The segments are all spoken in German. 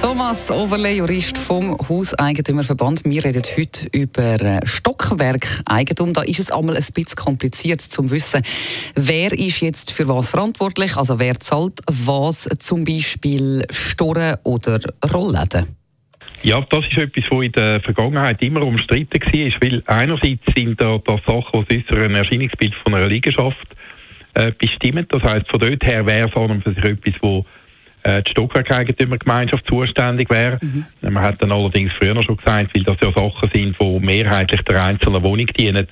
Thomas Overle, Jurist vom Hauseigentümerverband. Wir reden heute über äh, Stockwerkeigentum. Da ist es einmal ein bisschen kompliziert zu wissen, wer ist jetzt für was verantwortlich, also wer zahlt was, zum Beispiel Storen oder Rollläden. Ja, das ist etwas, was in der Vergangenheit immer umstritten war, weil einerseits sind da, da Sachen, die das äußere Erscheinungsbild von einer Liegenschaft äh, bestimmen. Das heißt, von dort her wäre es an für sich etwas, wo äh, die Stockwerkeigentümergemeinschaft zuständig wäre. Mhm. Man hat dann allerdings früher schon gesagt, weil das ja Sachen sind, die mehrheitlich der einzelnen Wohnung dienen,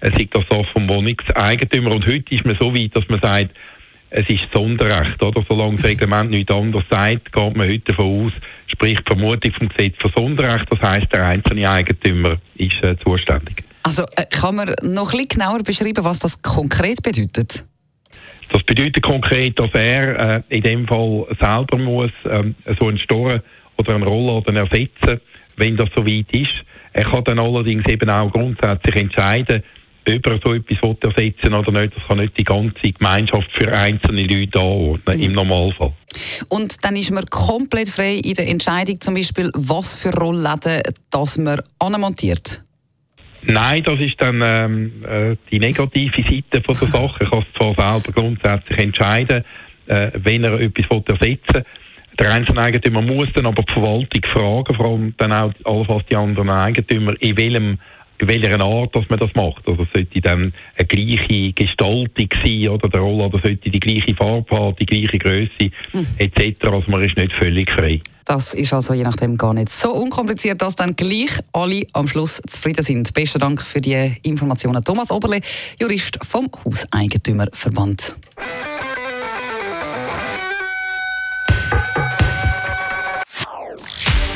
äh, sei das so vom Wohnungseigentümer. Und heute ist man so weit, dass man sagt, es ist Sonderrecht, oder? Solange das Reglement nichts anderes sagt, geht man heute davon aus, sprich die Vermutung vom Gesetz von Sonderrecht, das heisst, der einzelne Eigentümer ist äh, zuständig. Also äh, kann man noch ein bisschen genauer beschreiben, was das konkret bedeutet? Das bedeutet konkret, dass er äh, in dem Fall selber muss ähm, so einen Storen oder einen Rollladen ersetzen, wenn das soweit ist. Er kann dann allerdings eben auch grundsätzlich entscheiden, ob er so etwas ersetzen oder nicht. Das kann nicht die ganze Gemeinschaft für einzelne Leute anordnen, mhm. im Normalfall. Und dann ist man komplett frei in der Entscheidung, zum Beispiel, was für Rollläden das man anmontiert? Nein, das ist dann ähm, äh, die negative Seite von der Sache. Er kann zwar selber grundsätzlich entscheiden, äh, wenn er etwas ersetzen will. Der Einzeleigentümer muss dann aber die Verwaltung fragen, vor allem dann auch allenfalls die anderen Eigentümer, in welchem welcher Art dass man das macht. Also sollte dann eine gleiche Gestaltung sein oder der Roller sollte die gleiche Farbe haben, die gleiche Größe mhm. etc. Also man ist nicht völlig frei. Das ist also je nachdem gar nicht so unkompliziert, dass dann gleich alle am Schluss zufrieden sind. Besten Dank für die Informationen. Thomas Oberle, Jurist vom Hauseigentümerverband.